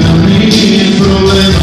no mi problema.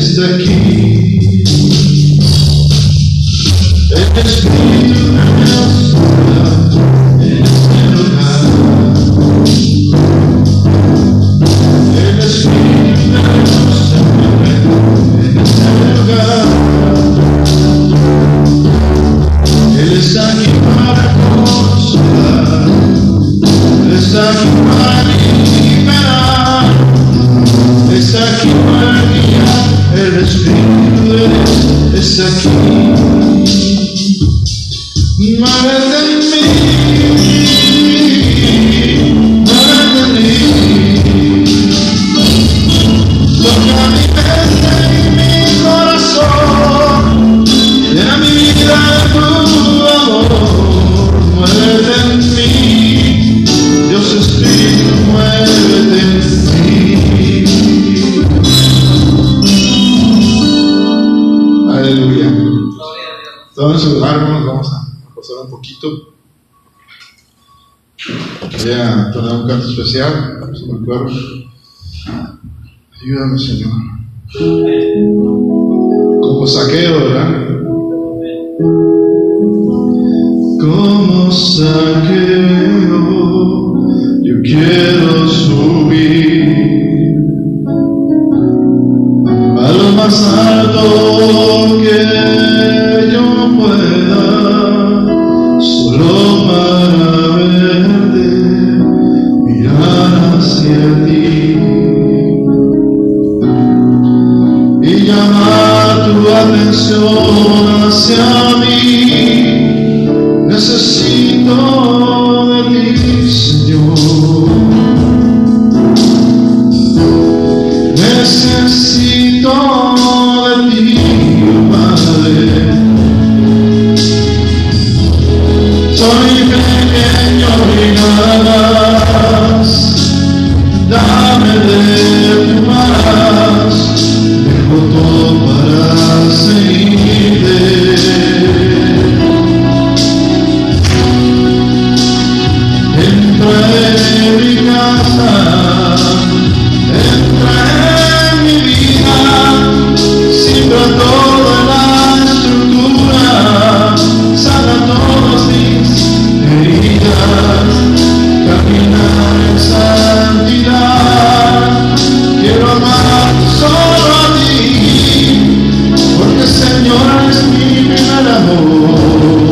is the King. Quería poner un canto especial, sobre el cuerpo. Ayúdame, Señor. Como saqueo, ¿verdad? Como saqueo, yo quiero. Dominus. Thank you.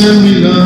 sempre irá